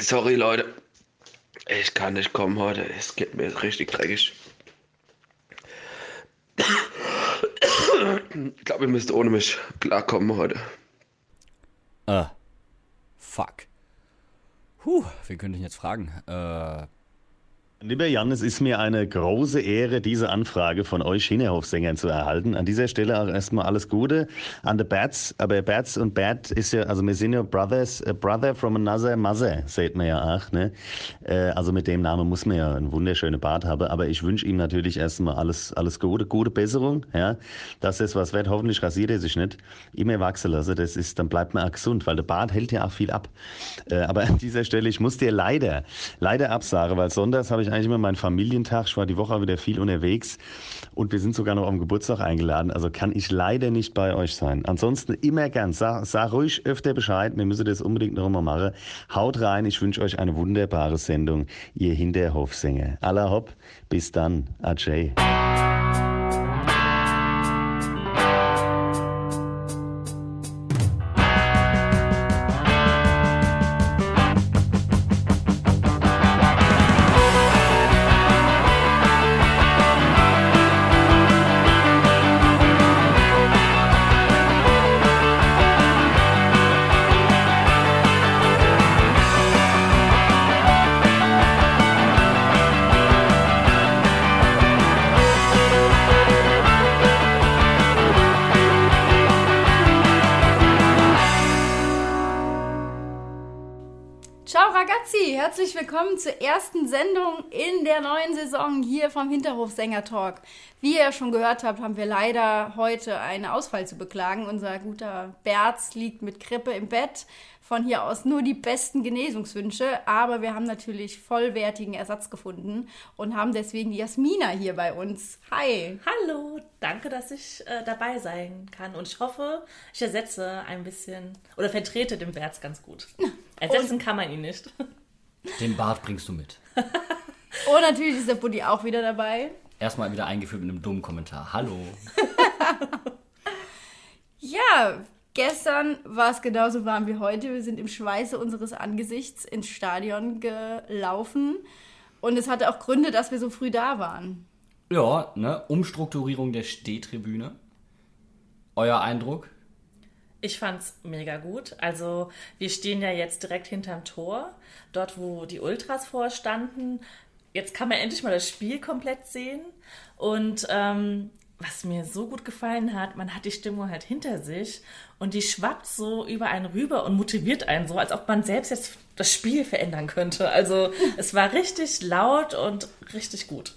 Sorry Leute. Ich kann nicht kommen heute. Es geht mir richtig dreckig. Ich glaube, ihr müsst ohne mich klarkommen heute. Äh. Fuck. Puh, wen könnte ich jetzt fragen? Äh. Lieber Jan, es ist mir eine große Ehre, diese Anfrage von euch Hinterhofsängern zu erhalten. An dieser Stelle auch erstmal alles Gute an the Bats. Aber Bats und Bat ist ja, also wir sind ja Brothers, a brother from another mother, seht man ja auch. Ne? Äh, also mit dem Namen muss man ja einen wunderschönen Bart haben. Aber ich wünsche ihm natürlich erstmal alles, alles Gute, gute Besserung. Ja? Dass es was wird, hoffentlich rasiert er sich nicht. Immer wachsen lassen, das ist, dann bleibt man auch gesund, weil der Bart hält ja auch viel ab. Äh, aber an dieser Stelle, ich muss dir leider, leider absagen, weil sonntags habe ich eigentlich immer meinen Familientag. Ich war die Woche wieder viel unterwegs und wir sind sogar noch am Geburtstag eingeladen. Also kann ich leider nicht bei euch sein. Ansonsten immer gern. Sag, sag ruhig öfter Bescheid. Wir müssen das unbedingt noch einmal machen. Haut rein. Ich wünsche euch eine wunderbare Sendung. Ihr Hinterhofsänger. Aller hopp. Bis dann. Ajay. Willkommen zur ersten Sendung in der neuen Saison hier vom Hinterhofsänger Talk. Wie ihr schon gehört habt, haben wir leider heute einen Ausfall zu beklagen. Unser guter Berz liegt mit Krippe im Bett. Von hier aus nur die besten Genesungswünsche, aber wir haben natürlich vollwertigen Ersatz gefunden und haben deswegen die Jasmina hier bei uns. Hi. Hallo, danke, dass ich äh, dabei sein kann. Und ich hoffe, ich ersetze ein bisschen oder vertrete den Berz ganz gut. Ersetzen kann man ihn nicht. Den Bart bringst du mit. Und natürlich ist der Buddy auch wieder dabei. Erstmal wieder eingeführt mit einem dummen Kommentar. Hallo. Ja, gestern war es genauso warm wie heute. Wir sind im Schweiße unseres Angesichts ins Stadion gelaufen. Und es hatte auch Gründe, dass wir so früh da waren. Ja, ne? Umstrukturierung der Stehtribüne. Euer Eindruck? Ich fand's mega gut. Also wir stehen ja jetzt direkt hinterm Tor, dort wo die Ultras vorstanden. Jetzt kann man endlich mal das Spiel komplett sehen. Und ähm, was mir so gut gefallen hat, man hat die Stimmung halt hinter sich und die schwappt so über einen rüber und motiviert einen so, als ob man selbst jetzt das Spiel verändern könnte. Also es war richtig laut und richtig gut.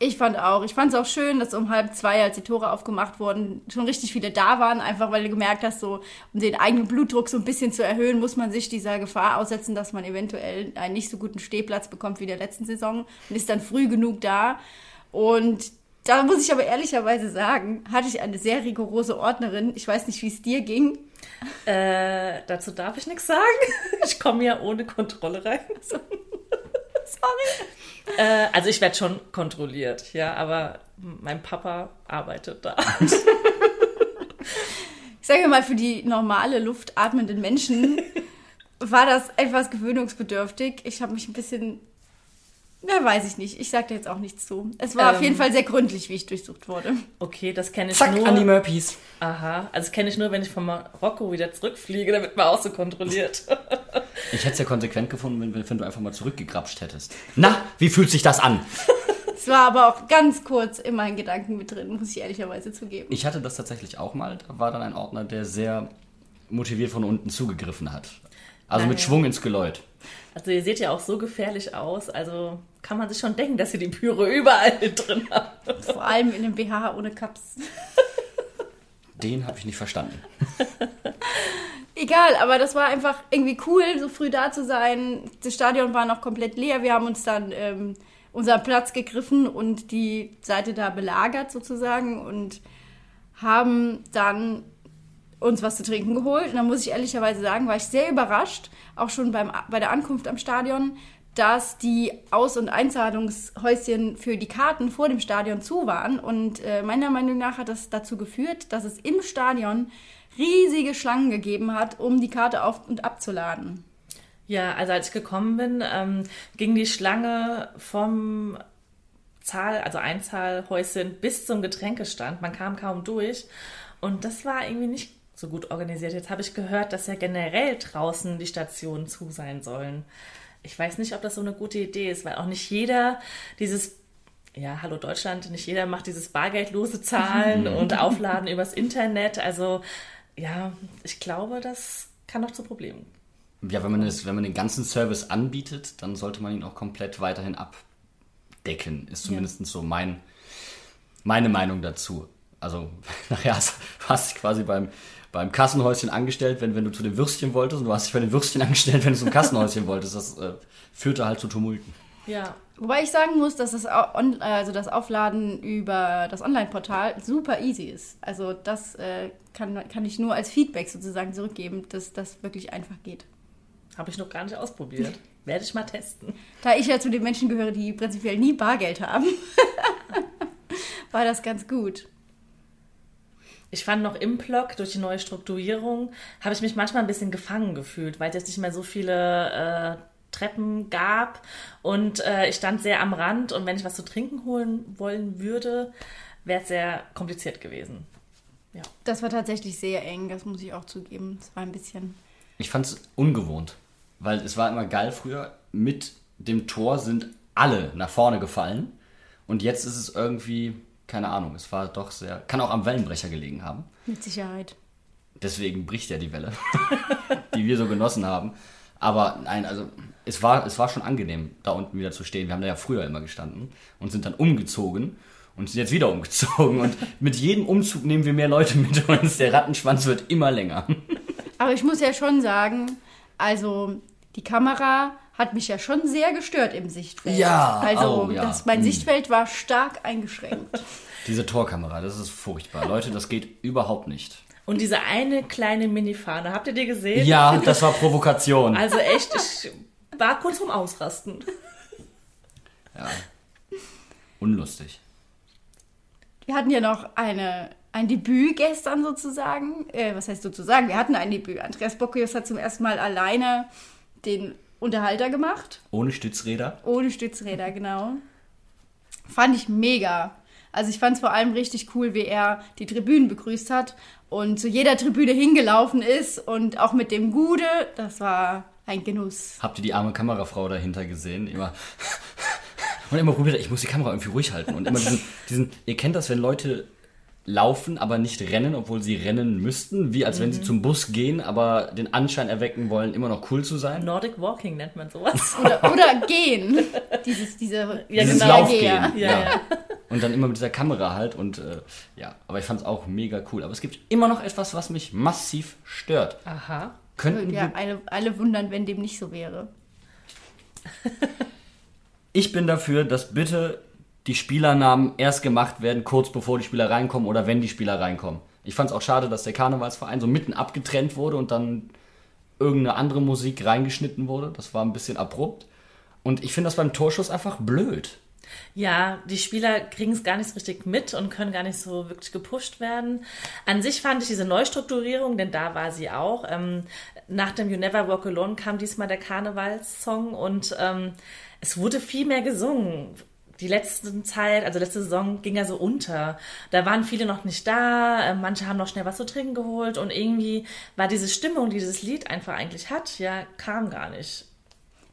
Ich fand auch. Ich fand es auch schön, dass um halb zwei, als die Tore aufgemacht wurden, schon richtig viele da waren. Einfach weil du gemerkt hast, so um den eigenen Blutdruck so ein bisschen zu erhöhen, muss man sich dieser Gefahr aussetzen, dass man eventuell einen nicht so guten Stehplatz bekommt wie der letzten Saison und ist dann früh genug da. Und da muss ich aber ehrlicherweise sagen, hatte ich eine sehr rigorose Ordnerin. Ich weiß nicht, wie es dir ging. Äh, dazu darf ich nichts sagen. Ich komme ja ohne Kontrolle rein. Sorry. Äh, also ich werde schon kontrolliert, ja, aber mein Papa arbeitet da. Ich sage mal, für die normale luftatmenden Menschen war das etwas gewöhnungsbedürftig. Ich habe mich ein bisschen, ja, weiß ich nicht. Ich sage da jetzt auch nichts zu. Es war auf Ähm. jeden Fall sehr gründlich, wie ich durchsucht wurde. Okay, das kenne ich Zack, nur. an die Murphys. Aha, also das kenne ich nur, wenn ich von Marokko wieder zurückfliege, da wird man auch so kontrolliert. Ich hätte es ja konsequent gefunden, wenn, wenn du einfach mal zurückgegrapscht hättest. Na, wie fühlt sich das an? Es war aber auch ganz kurz in meinen Gedanken mit drin, muss ich ehrlicherweise zugeben. Ich hatte das tatsächlich auch mal. Da war dann ein Ordner, der sehr motiviert von unten zugegriffen hat. Also mit Naja. Schwung ins Geläut. Also ihr seht ja auch so gefährlich aus, also kann man sich schon denken, dass ihr die Pyro überall drin habt. Vor allem in dem BH ohne Cups. Den habe ich nicht verstanden. Egal, aber das war einfach irgendwie cool, so früh da zu sein. Das Stadion war noch komplett leer. Wir haben uns dann ähm, unseren Platz gegriffen und die Seite da belagert sozusagen und haben dann uns was zu trinken geholt. Und da muss ich ehrlicherweise sagen, war ich sehr überrascht, auch schon beim, bei der Ankunft am Stadion, dass die Aus- und Einzahlungshäuschen für die Karten vor dem Stadion zu waren. Und äh, meiner Meinung nach hat das dazu geführt, dass es im Stadion riesige Schlangen gegeben hat, um die Karte auf- und abzuladen. Ja, also als ich gekommen bin, ähm, ging die Schlange vom Zahl, also Einzahlhäuschen bis zum Getränkestand. Man kam kaum durch. Und das war irgendwie nicht so gut organisiert. Jetzt habe ich gehört, dass ja generell draußen die Stationen zu sein sollen. Ich weiß nicht, ob das so eine gute Idee ist, weil auch nicht jeder dieses ja, hallo Deutschland, nicht jeder macht dieses bargeldlose Zahlen und Aufladen übers Internet. Also ja, ich glaube, das kann noch zu Problemen. Ja, wenn man, das, wenn man den ganzen Service anbietet, dann sollte man ihn auch komplett weiterhin abdecken. Ist zumindest ja. so mein, meine Meinung dazu. Also, nachher hast, hast dich quasi beim, beim Kassenhäuschen angestellt, wenn, wenn du zu den Würstchen wolltest, und du hast dich bei den Würstchen angestellt, wenn du zum Kassenhäuschen wolltest. Das äh, führte halt zu Tumulten. Ja. Wobei ich sagen muss, dass das, also das Aufladen über das Online-Portal super easy ist. Also das äh, kann, kann ich nur als Feedback sozusagen zurückgeben, dass das wirklich einfach geht. Habe ich noch gar nicht ausprobiert. Werde ich mal testen. Da ich ja zu den Menschen gehöre, die prinzipiell nie Bargeld haben, war das ganz gut. Ich fand noch im Blog durch die neue Strukturierung habe ich mich manchmal ein bisschen gefangen gefühlt, weil es jetzt nicht mehr so viele äh, Treppen gab und äh, ich stand sehr am Rand und wenn ich was zu trinken holen wollen würde, wäre es sehr kompliziert gewesen. Ja. Das war tatsächlich sehr eng, das muss ich auch zugeben. Es war ein bisschen. Ich fand es ungewohnt, weil es war immer geil früher. Mit dem Tor sind alle nach vorne gefallen und jetzt ist es irgendwie, keine Ahnung, es war doch sehr, kann auch am Wellenbrecher gelegen haben. Mit Sicherheit. Deswegen bricht ja die Welle, die wir so genossen haben. Aber nein, also es war, es war schon angenehm, da unten wieder zu stehen. Wir haben da ja früher immer gestanden und sind dann umgezogen und sind jetzt wieder umgezogen. Und mit jedem Umzug nehmen wir mehr Leute mit uns. Der Rattenschwanz wird immer länger. Aber ich muss ja schon sagen, also die Kamera hat mich ja schon sehr gestört im Sichtfeld. Ja, also oh, ja. Das, mein hm. Sichtfeld war stark eingeschränkt. Diese Torkamera, das ist furchtbar. Leute, das geht überhaupt nicht. Und diese eine kleine Minifahne, habt ihr die gesehen? Ja, das war Provokation. Also echt, ich war kurz vorm Ausrasten. Ja. Unlustig. Wir hatten ja noch eine, ein Debüt gestern sozusagen. Äh, was heißt sozusagen? Wir hatten ein Debüt. Andreas Bockius hat zum ersten Mal alleine den Unterhalter gemacht. Ohne Stützräder? Ohne Stützräder, genau. Fand ich mega. Also ich fand es vor allem richtig cool, wie er die Tribünen begrüßt hat und zu jeder Tribüne hingelaufen ist und auch mit dem Gude, das war ein Genuss. Habt ihr die arme Kamerafrau dahinter gesehen? Immer und immer probiert, ich muss die Kamera irgendwie ruhig halten und immer diesen, diesen ihr kennt das, wenn Leute laufen, aber nicht rennen, obwohl sie rennen müssten, wie als wenn sie mhm. zum Bus gehen, aber den Anschein erwecken wollen, immer noch cool zu sein. Nordic Walking nennt man sowas. Oder, oder gehen. Dieses, diese, ja, Dieses genau. Laufgehen. Ja, ja. ja. Und dann immer mit dieser Kamera halt und äh, ja, aber ich fand es auch mega cool. Aber es gibt immer noch etwas, was mich massiv stört. Aha. Könnten ja, alle, alle wundern, wenn dem nicht so wäre. ich bin dafür, dass bitte die Spielernamen erst gemacht werden, kurz bevor die Spieler reinkommen oder wenn die Spieler reinkommen. Ich fand es auch schade, dass der Karnevalsverein so mitten abgetrennt wurde und dann irgendeine andere Musik reingeschnitten wurde. Das war ein bisschen abrupt. Und ich finde das beim Torschuss einfach blöd. Ja, die Spieler kriegen es gar nicht so richtig mit und können gar nicht so wirklich gepusht werden. An sich fand ich diese Neustrukturierung, denn da war sie auch. Ähm, nach dem You Never Walk Alone kam diesmal der Karnevalssong und ähm, es wurde viel mehr gesungen die letzte Zeit, also letzte Saison ging ja so unter. Da waren viele noch nicht da, äh, manche haben noch schnell was zu trinken geholt und irgendwie war diese Stimmung, die dieses Lied einfach eigentlich hat, ja, kam gar nicht.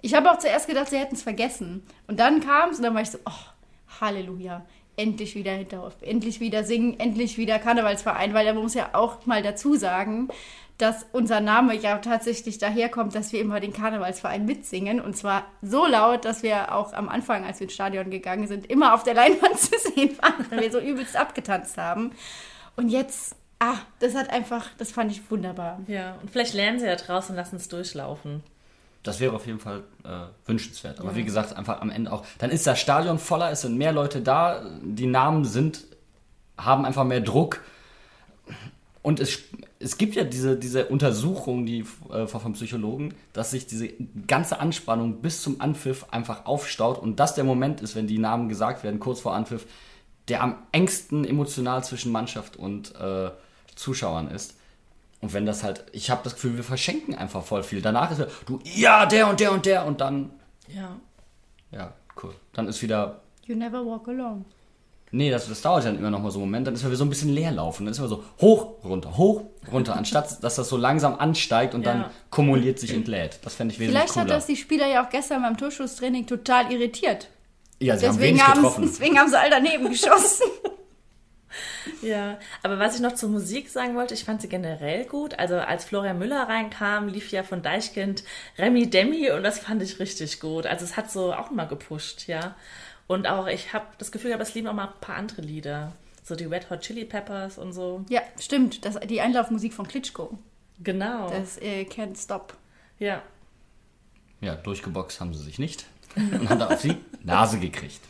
Ich habe auch zuerst gedacht, sie hätten es vergessen. Und dann kam es und dann war ich so, oh, Halleluja. Endlich wieder Hinterhof, endlich wieder singen, endlich wieder Karnevalsverein, weil man muss ja auch mal dazu sagen, dass unser Name ja tatsächlich daherkommt, dass wir immer den Karnevalsverein mitsingen. Und zwar so laut, dass wir auch am Anfang, als wir ins Stadion gegangen sind, immer auf der Leinwand zu sehen waren, weil wir so übelst abgetanzt haben. Und jetzt, ah, das hat einfach, das fand ich wunderbar. Ja, und vielleicht lernen sie ja draußen und lassen es durchlaufen. Das wäre auf jeden Fall äh, wünschenswert. Aber ja. wie gesagt, einfach am Ende auch. Dann ist das Stadion voller, es sind mehr Leute da, die Namen sind, haben einfach mehr Druck. Und es, es gibt ja diese, diese Untersuchung die, äh, vom Psychologen, dass sich diese ganze Anspannung bis zum Anpfiff einfach aufstaut und das der Moment ist, wenn die Namen gesagt werden, kurz vor Anpfiff, der am engsten emotional zwischen Mannschaft und äh, Zuschauern ist. Und wenn das halt, ich habe das Gefühl, wir verschenken einfach voll viel. Danach ist du, ja, der und der und der und dann, Ja. ja, cool. Dann ist wieder, You never walk alone. Nee, das, das dauert dann immer noch mal so einen Moment, dann ist wir so ein bisschen leer laufen. Dann ist wir so hoch, runter, hoch, runter, anstatt dass das so langsam ansteigt und dann Ja. kumuliert sich entlädt. Das fände ich wesentlich Vielleicht hat cooler. das die Spieler ja auch gestern beim Torschusstraining total irritiert. ja, sie haben Deswegen wenig haben, getroffen. deswegen haben sie all daneben geschossen. Ja, aber was ich noch zur Musik sagen wollte, ich fand sie generell gut. Also als Florian Müller reinkam, lief ja von Deichkind Remi Demi und das fand ich richtig gut. Also es hat so auch mal gepusht, ja. Und auch, ich habe das Gefühl, aber es lieben auch mal ein paar andere Lieder. So die Red Hot Chili Peppers und so. ja, stimmt. Das, die Einlaufmusik von Klitschko. Genau. Das äh, Can't Stop. ja. Ja, durchgeboxt haben sie sich nicht und haben dann auf die Nase gekriegt.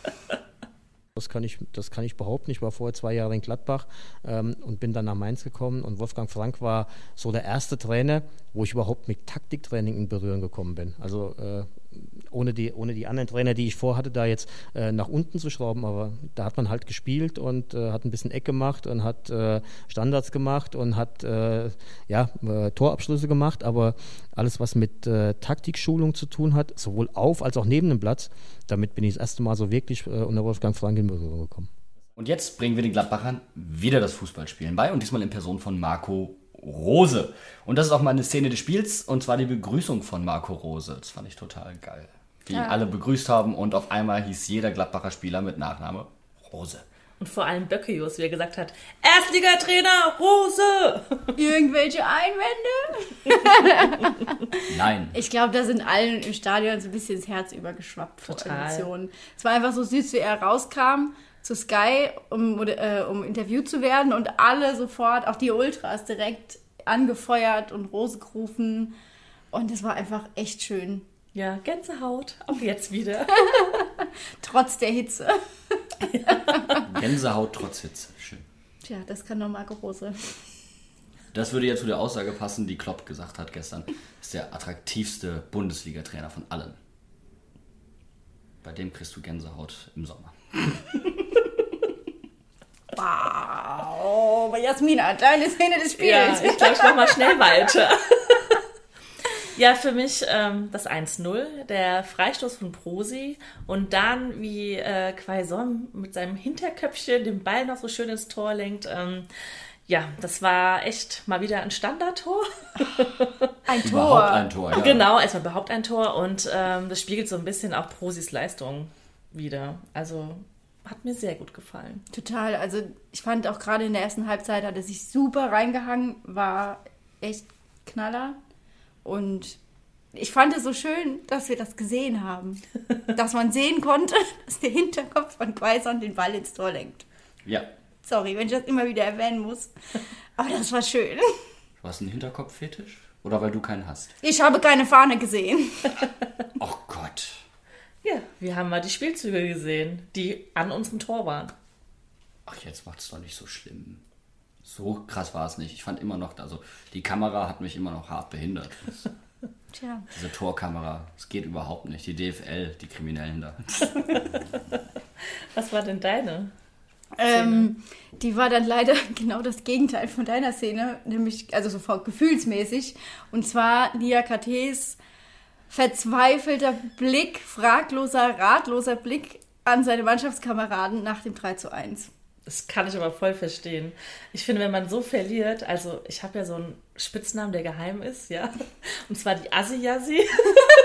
Das kann, ich, das kann ich behaupten. Ich war vorher zwei Jahre in Gladbach ähm, und bin dann nach Mainz gekommen. Und Wolfgang Frank war so der erste Trainer, wo ich überhaupt mit Taktiktraining in Berührung gekommen bin. Also äh, ohne, die, ohne die anderen Trainer, die ich vorhatte, da jetzt äh, nach unten zu schrauben. Aber da hat man halt gespielt und äh, hat ein bisschen Eck gemacht und hat äh, Standards gemacht und hat äh, ja, äh, Torabschlüsse gemacht. Aber alles, was mit Taktikschulung zu tun hat, sowohl auf als auch neben dem Platz, damit bin ich das erste Mal so wirklich unter Wolfgang Frank in Berührung gekommen. Und jetzt bringen wir den Gladbachern wieder das Fußballspielen bei und diesmal in Person von Marco Rose. Und das ist auch mal eine Szene des Spiels und zwar die Begrüßung von Marco Rose. Das fand ich total geil. Wie ihn Ja. alle begrüßt haben und auf einmal hieß jeder Gladbacher Spieler mit Nachname Rose. Und vor allem Böckejuss, wie er gesagt hat, Erstligatrainer Rose! Irgendwelche Einwände? Nein. Ich glaube, da sind allen im Stadion so ein bisschen ins Herz übergeschwappt vor Total. Emotionen. Es war einfach so süß, wie er rauskam zu Sky, um, äh, um interviewt zu werden und alle sofort, auch die Ultras, direkt angefeuert und Rose gerufen. Und es war einfach echt schön, Ja, Gänsehaut, auch jetzt wieder. trotz der Hitze. Gänsehaut trotz Hitze. Schön. Tja, das kann nur Marco Rose. Das würde ja zu der Aussage passen, die Klopp gesagt hat gestern. Ist der attraktivste Bundesliga-Trainer von allen. Bei dem kriegst du Gänsehaut im Sommer. Wow, aber Jasmina, deine Szene des Ja, Spiels. ich glaube, ich mach mal schnell weiter. Ja, für mich ähm, das 1-0, der Freistoß von Prosi und dann wie äh, Quaison mit seinem Hinterköpfchen den Ball noch so schön ins Tor lenkt. Ähm, ja, das war echt mal wieder ein Standardtor. Ein Tor. Überhaupt ein Tor, ja. Genau, erstmal überhaupt ein Tor und ähm, das spiegelt so ein bisschen auch Prosis Leistung wieder. Also hat mir sehr gut gefallen. Total. Also ich fand auch gerade in der ersten Halbzeit hat er sich super reingehangen, war echt Knaller. Und ich fand es so schön, dass wir das gesehen haben. dass man sehen konnte, dass der Hinterkopf von Quaison den Ball ins Tor lenkt. Ja. Sorry, wenn ich das immer wieder erwähnen muss. Aber das war schön. Du hast einen Hinterkopffetisch? Oder weil du keinen hast? Ich habe keine Fahne gesehen. Oh Gott. Ja, wir haben mal die Spielzüge gesehen, die an unserem Tor waren. Ach, jetzt macht's doch nicht so schlimm. So krass war es nicht. Ich fand immer noch, also die Kamera hat mich immer noch hart behindert. Das, Tja. diese Torkamera, das geht überhaupt nicht. Die DFL, die Kriminellen da. Was war denn deine? Ähm, die war dann leider genau das Gegenteil von deiner Szene, nämlich, also sofort gefühlsmäßig. Und zwar Lia KTs verzweifelter Blick, fragloser, ratloser Blick an seine Mannschaftskameraden nach dem 3 zu 1. Das kann ich aber voll verstehen. Ich finde, wenn man so verliert, also ich habe ja so einen Spitznamen, der geheim ist, ja. Und zwar die Assi-Yassi.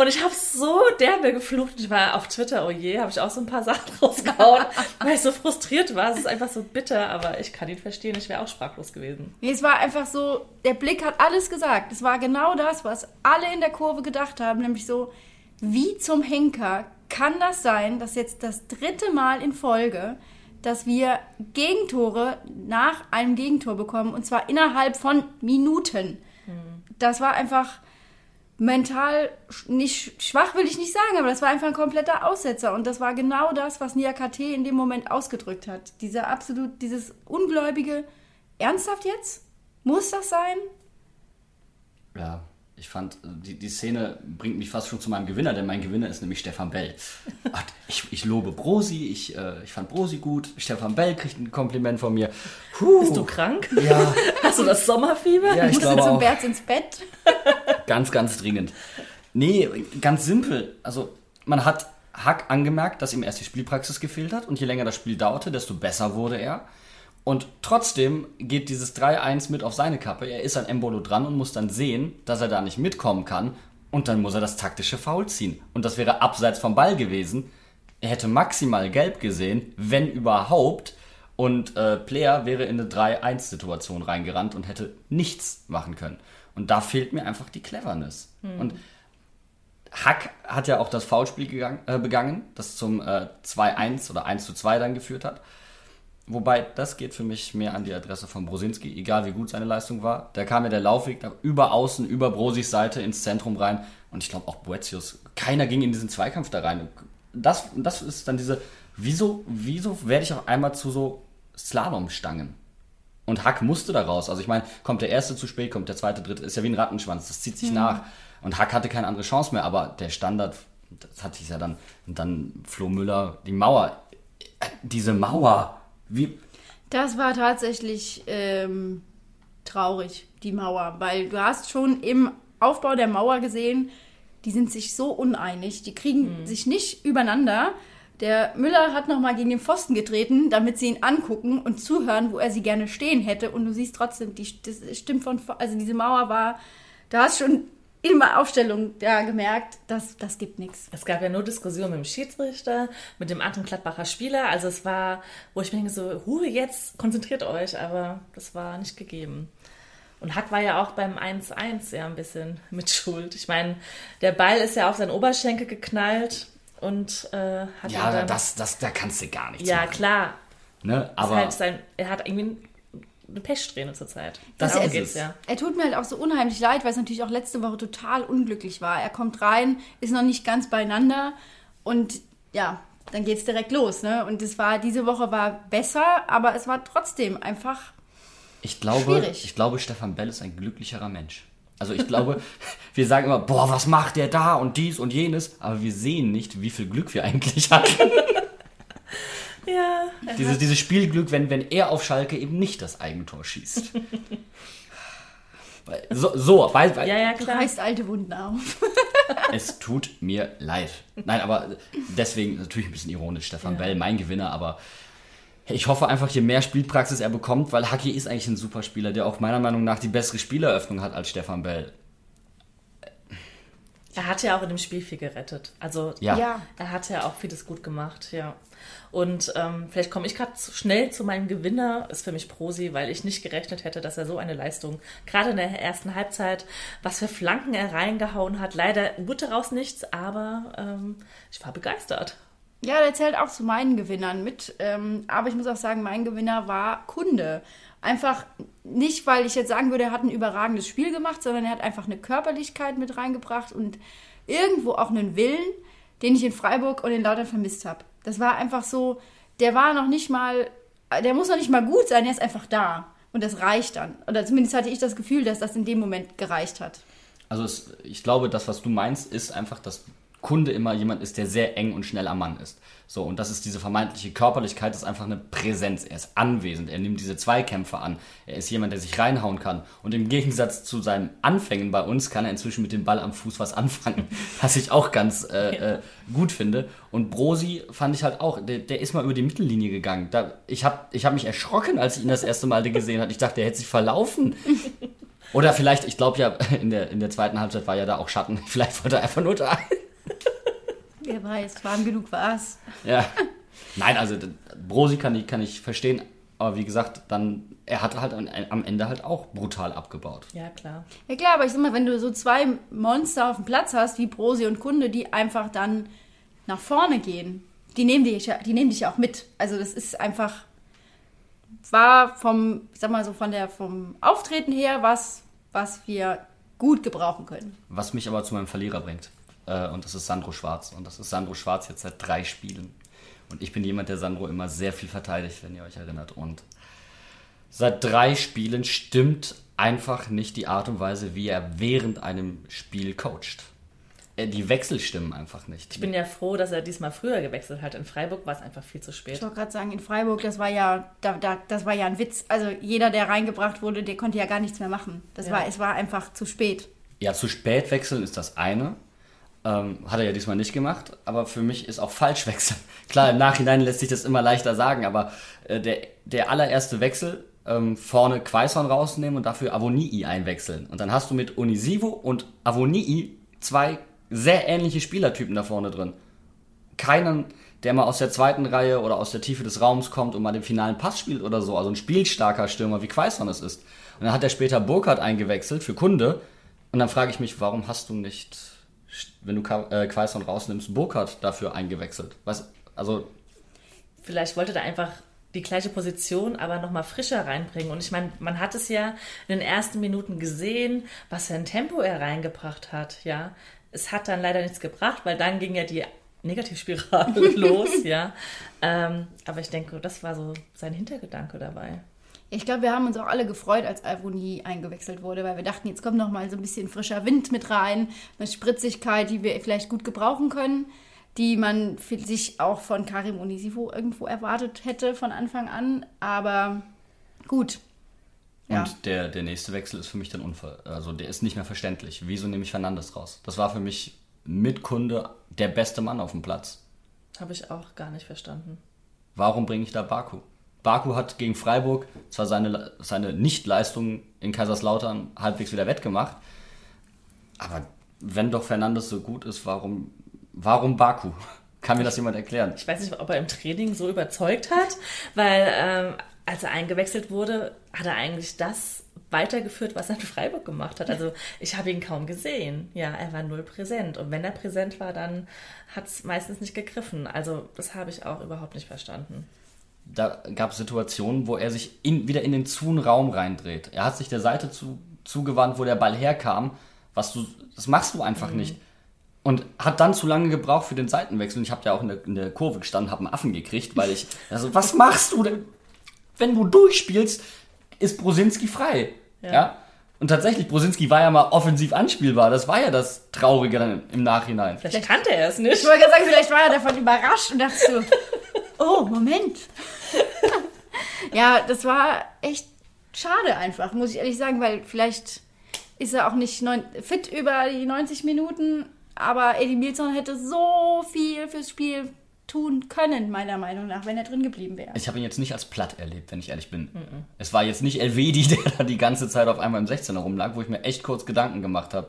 Und ich habe so derbe geflucht. Ich war auf Twitter, oh je, habe ich auch so ein paar Sachen rausgehauen, weil ich so frustriert war. Es ist einfach so bitter, aber ich kann ihn verstehen. Ich wäre auch sprachlos gewesen. Nee, es war einfach so, der Blick hat alles gesagt. Es war genau das, was alle in der Kurve gedacht haben, nämlich so, wie zum Henker kann das sein, dass jetzt das dritte Mal in Folge, dass wir Gegentore nach einem Gegentor bekommen und zwar innerhalb von Minuten. Das war einfach mental nicht schwach, will ich nicht sagen, aber das war einfach ein kompletter Aussetzer und das war genau das, was Nia KT in dem Moment ausgedrückt hat. Dieser absolut, dieses ungläubige, ernsthaft jetzt? Muss das sein? Ja, Ich fand, die, die Szene bringt mich fast schon zu meinem Gewinner, denn mein Gewinner ist nämlich Stefan Bell. Ich, ich lobe Brosi, ich, äh, ich fand Brosi gut. Stefan Bell kriegt ein Kompliment von mir. Puh. Bist du krank? Ja, Hast du das Sommerfieber? ja ich Musste glaube zum auch. Berz ins Bett. Ganz, ganz dringend. Nee, ganz simpel. Also, man hat Hack angemerkt, dass ihm erst die Spielpraxis gefehlt hat und je länger das Spiel dauerte, desto besser wurde er. Und trotzdem geht dieses 3-1 mit auf seine Kappe. Er ist an Embolo dran und muss dann sehen, dass er da nicht mitkommen kann. Und dann muss er das taktische Foul ziehen. Und das wäre abseits vom Ball gewesen. Er hätte maximal gelb gesehen, wenn überhaupt. Und äh, Player wäre in eine 3-1-Situation reingerannt und hätte nichts machen können. Und da fehlt mir einfach die Cleverness. Und Hack hat ja auch das Foulspiel gegangen, äh, begangen, das zum äh, 2-1 oder 1-2 dann geführt hat. Wobei, das geht für mich mehr an die Adresse von Brosinski, egal wie gut seine Leistung war. Da kam ja der Laufweg nach- über außen, über Brosis Seite ins Zentrum rein. Und ich glaube auch Boetius, keiner ging in diesen Zweikampf da rein. Das, das ist dann diese, wieso, wieso werde ich auf einmal zu so Slalomstangen? Und Hack musste da raus. Also ich meine, kommt der erste zu spät, kommt der zweite, dritte, ist ja wie ein Rattenschwanz, das zieht sich nach. Und Hack hatte keine andere Chance mehr, aber der Standard, das hatte ich ja dann, und dann Flo Müller, die Mauer, äh, diese Mauer, wie, Das war tatsächlich ähm, traurig, die Mauer, weil du hast schon im Aufbau der Mauer gesehen, die sind sich so uneinig, die kriegen sich nicht übereinander. Der Müller hat nochmal gegen den Pfosten getreten, damit sie ihn angucken und zuhören, wo er sie gerne stehen hätte. Und du siehst trotzdem, die, das stimmt von, also diese Mauer war, da hast schon in der Aufstellung ja, gemerkt, das, das gibt nichts. Es gab ja nur Diskussionen mit dem Schiedsrichter, mit dem anderen Gladbacher Spieler. Also es war, wo ich mir denke, so, Ruhe jetzt, konzentriert euch, aber das war nicht gegeben. Und Hack war ja auch beim 1-1 ja ein bisschen mit Schuld. Ich meine, der Ball ist ja auf seinen Oberschenkel geknallt und äh, hat ja, dann, das, das, da kannst du gar nichts Ja, machen. klar. Ne? Aber halt sein, er hat irgendwie eine Pechsträhne zurzeit. Das Darum ist geht's es. ja. Er tut mir halt auch so unheimlich leid, weil es natürlich auch letzte Woche total unglücklich war. Er kommt rein, ist noch nicht ganz beieinander und ja, dann geht's direkt los. Ne? Und es war, diese Woche war besser, aber es war trotzdem einfach. ich glaube, schwierig. ich glaube, Stefan Bell ist ein glücklicherer Mensch. Also ich glaube, wir sagen immer, boah, was macht der da und dies und jenes, aber wir sehen nicht, wie viel Glück wir eigentlich hatten. Ja, Dieses, dieses Spielglück, wenn, wenn er auf Schalke eben nicht das Eigentor schießt. So, so weil, weil ja, ja, Du klar. reißt alte Wunden auf. es tut mir leid. Nein, aber deswegen natürlich ein bisschen ironisch, Stefan Bell, mein Gewinner, aber ich hoffe einfach, je mehr Spielpraxis er bekommt, weil Haki ist eigentlich ein super Spieler, der auch meiner Meinung nach die bessere Spieleröffnung hat als Stefan Bell. Er hat ja auch in dem Spiel viel gerettet. Also Ja. Ja. er hat ja auch vieles gut gemacht, ja. Und ähm, vielleicht komme ich gerade schnell zu meinem Gewinner, ist für mich Prosi, weil ich nicht gerechnet hätte, dass er so eine Leistung, gerade in der ersten Halbzeit, was für Flanken er reingehauen hat. Leider wurde daraus nichts, aber ähm, ich war begeistert. Ja, der zählt auch zu meinen Gewinnern mit. Ähm, aber ich muss auch sagen, mein Gewinner war Kunde. Einfach nicht, weil ich jetzt sagen würde, er hat ein überragendes Spiel gemacht, sondern er hat einfach eine Körperlichkeit mit reingebracht und irgendwo auch einen Willen, den ich in Freiburg und in Lautern vermisst habe. Das war einfach so, der war noch nicht mal, der muss noch nicht mal gut sein, der ist einfach da. Und das reicht dann. Oder zumindest hatte ich das Gefühl, dass das in dem Moment gereicht hat. Also es, ich glaube, das, was du meinst, ist einfach, dass Kunde immer jemand ist, der sehr eng und schnell am Mann ist. So, und das ist diese vermeintliche Körperlichkeit, ist einfach eine Präsenz. Er ist anwesend, er nimmt diese Zweikämpfe an. Er ist jemand, der sich reinhauen kann. Und im Gegensatz zu seinen Anfängen bei uns kann er inzwischen mit dem Ball am Fuß was anfangen, was ich auch ganz äh, äh, gut finde. Und Brosi fand ich halt auch, der, der ist mal über die Mittellinie gegangen. Da, ich habe ich hab mich erschrocken, als ich ihn das erste Mal gesehen habe. Ich dachte, er hätte sich verlaufen. Oder vielleicht, ich glaube ja, in der, in der zweiten Halbzeit war ja da auch Schatten. Vielleicht wollte er einfach nur da. Wer weiß, warm genug war es. Ja. Nein, also Brosi kann ich, kann ich verstehen. Aber wie gesagt, dann, er hat halt an- am Ende halt auch brutal abgebaut. Ja, klar. Ja klar, aber ich sag mal, wenn du so zwei Monster auf dem Platz hast, wie Prosi und Kunde, die einfach dann nach vorne gehen, die nehmen dich ja, die nehmen dich ja auch mit. Also das ist einfach, war vom, ich sag mal so, von der, vom Auftreten her was, was wir gut gebrauchen können. Was mich aber zu meinem Verlierer bringt. Äh, und das ist Sandro Schwarz. Und das ist Sandro Schwarz jetzt seit drei Spielen. Und ich bin jemand, der Sandro immer sehr viel verteidigt, wenn ihr euch erinnert. Und Seit drei Spielen stimmt einfach nicht die Art und Weise, wie er während einem Spiel coacht. Äh, Die Wechsel stimmen einfach nicht. Ich bin ja froh, dass er diesmal früher gewechselt hat. In Freiburg war es einfach viel zu Ich spät. wollte gerade sagen, in Freiburg, das war ja, da, da, das war ja ein Witz. Also jeder, der reingebracht wurde, der konnte ja gar nichts mehr machen. Das Ja. war, es war einfach zu spät. Ja, zu spät wechseln ist das eine. Ähm, hat er ja diesmal nicht gemacht, aber für mich ist auch falsch wechseln. Klar, im Nachhinein lässt sich das immer leichter sagen, aber äh, der, der allererste Wechsel, ähm, vorne Quaison rausnehmen und dafür Avonii einwechseln. Und dann hast du mit Onisivo und Avonii zwei sehr ähnliche Spielertypen da vorne drin. Keinen, der mal aus der zweiten Reihe oder aus der Tiefe des Raums kommt und mal den finalen Pass spielt oder so. Also ein spielstarker Stürmer, wie Quaison es ist. Und dann hat er später Burkhardt eingewechselt für Kunde. Und dann frage ich mich, warum hast du nicht, wenn du äh, Quaison rausnimmst, Burkhardt dafür eingewechselt? Was, also, Vielleicht wollte er einfach die gleiche Position, aber nochmal frischer reinbringen. Und ich meine, man hat es ja in den ersten Minuten gesehen, was für ein Tempo er reingebracht hat, ja. Es hat dann leider nichts gebracht, weil dann ging ja die Negativspirale los, ja. Ähm, aber ich denke, das war so sein Hintergedanke dabei. Ich glaube, wir haben uns auch alle gefreut, als Avonie eingewechselt wurde, weil wir dachten, jetzt kommt noch mal so ein bisschen frischer Wind mit rein, eine Spritzigkeit, die wir vielleicht gut gebrauchen können, die man für sich auch von Karim Onisivo irgendwo erwartet hätte von Anfang an. Aber gut. Ja. und der, der nächste Wechsel ist für mich dann Unfall. Also, der ist nicht mehr verständlich. Wieso nehme ich Fernandes raus? Das war für mich mit Kunde der beste Mann auf dem Platz. Habe ich auch gar nicht verstanden. Warum bringe ich da Baku? Baku hat gegen Freiburg zwar seine, seine Nichtleistung in Kaiserslautern halbwegs wieder wettgemacht, aber wenn doch Fernandes so gut ist, warum, warum Baku? Kann mir das jemand erklären? Ich weiß nicht, ob er im Training so überzeugt hat, weil ähm, als er eingewechselt wurde, hat er eigentlich das weitergeführt, was er in Freiburg gemacht hat. Also ich habe ihn kaum gesehen. Ja, er war null präsent. Und wenn er präsent war, dann hat es meistens nicht gegriffen. Also das habe ich auch überhaupt nicht verstanden. Da gab es Situationen, wo er sich in, wieder in den zuen Raum reindreht. Er hat sich der Seite zu, zugewandt, wo der Ball herkam. Was du, das machst du einfach nicht. Und hat dann zu lange gebraucht für den Seitenwechsel. Und ich habe ja auch in der, in der Kurve gestanden, habe einen Affen gekriegt, weil ich, also was machst du denn? Wenn du durchspielst, ist Brosinski frei. Ja. Und tatsächlich, Brosinski war ja mal offensiv anspielbar. Das war ja das Traurige dann im Nachhinein. Vielleicht, kannte er es nicht. Ich wollte gerade sagen, vielleicht war er davon überrascht und dachte so, oh, Moment. ja, das war echt schade einfach, muss ich ehrlich sagen, weil vielleicht ist er auch nicht neun, fit über die 90 Minuten, aber Eddie Milson hätte so viel fürs Spiel tun können, meiner Meinung nach, wenn er drin geblieben wäre. Ich habe ihn jetzt nicht als platt erlebt, wenn ich ehrlich bin. Es war jetzt nicht Elvedi, der da die ganze Zeit auf einmal im 16er rumlag, wo ich mir echt kurz Gedanken gemacht habe.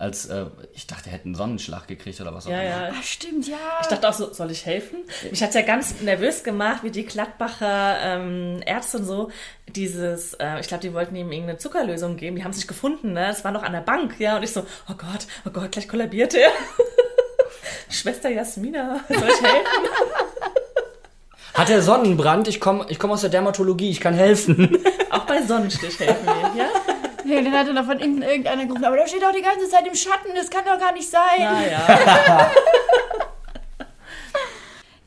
Als äh, ich dachte, er hätte einen Sonnenschlag gekriegt oder was auch Ja, immer. ja. Ah, stimmt, ja. Ich dachte auch so, soll ich helfen? Mich hat's ja ganz nervös gemacht, wie die Gladbacher ähm, Ärzte und so dieses, äh, ich glaube, die wollten ihm irgendeine Zuckerlösung geben, die haben es nicht gefunden, ne? Es war noch an der Bank, ja, und ich so, oh Gott, oh Gott, gleich kollabiert er. Schwester Jasmina, soll ich helfen? Hat er Sonnenbrand? Ich komme ich komm aus der Dermatologie, ich kann helfen. Auch bei Sonnenstich helfen wir, ja? Ja, dann hatte da von hinten irgendeiner gerufen, aber der steht doch die ganze Zeit im Schatten, das kann doch gar nicht sein. Naja.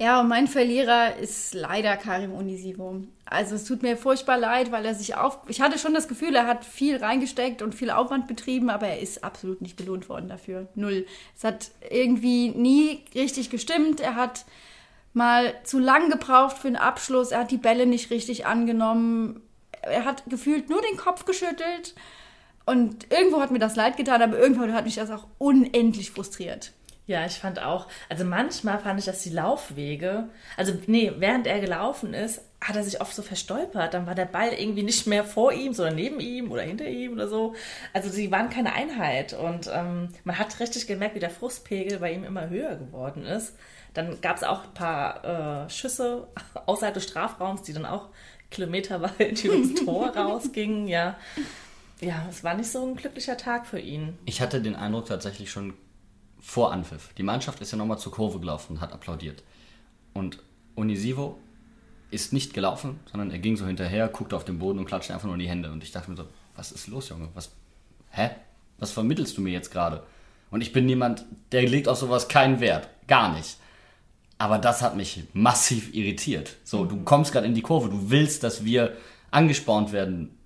Ja, und mein Verlierer ist leider Karim Onisivo. Also es tut mir furchtbar leid, weil er sich auf... Ich hatte schon das Gefühl, er hat viel reingesteckt und viel Aufwand betrieben, aber er ist absolut nicht belohnt worden dafür. Null. Es hat irgendwie nie richtig gestimmt. Er hat mal zu lang gebraucht für einen Abschluss. Er hat die Bälle nicht richtig angenommen. Er hat gefühlt nur den Kopf geschüttelt. Und irgendwo hat mir das leid getan, aber irgendwo hat mich das auch unendlich frustriert. Ja, ich fand auch, also manchmal fand ich, dass die Laufwege, also nee, während er gelaufen ist, hat er sich oft so verstolpert. Dann war der Ball irgendwie nicht mehr vor ihm, sondern neben ihm oder hinter ihm oder so. Also sie waren keine Einheit und ähm, man hat richtig gemerkt, wie der Frustpegel bei ihm immer höher geworden ist. Dann gab es auch ein paar äh, Schüsse außerhalb des Strafraums, die dann auch kilometerweit übers Tor rausgingen. Ja, ja, es war nicht so ein glücklicher Tag für ihn. Ich hatte den Eindruck tatsächlich schon vor Anpfiff. Die Mannschaft ist ja nochmal zur Kurve gelaufen und hat applaudiert. Und Onisivo ist nicht gelaufen, sondern er ging so hinterher, guckte auf den Boden und klatschte einfach nur in die Hände. Und ich dachte mir so, was ist los, Junge? Was, hä? Was vermittelst du mir jetzt gerade? Und ich bin niemand, der legt auf sowas keinen Wert. Gar nicht. Aber das hat mich massiv irritiert. So, du kommst gerade in die Kurve, du willst, dass wir angespornt werden.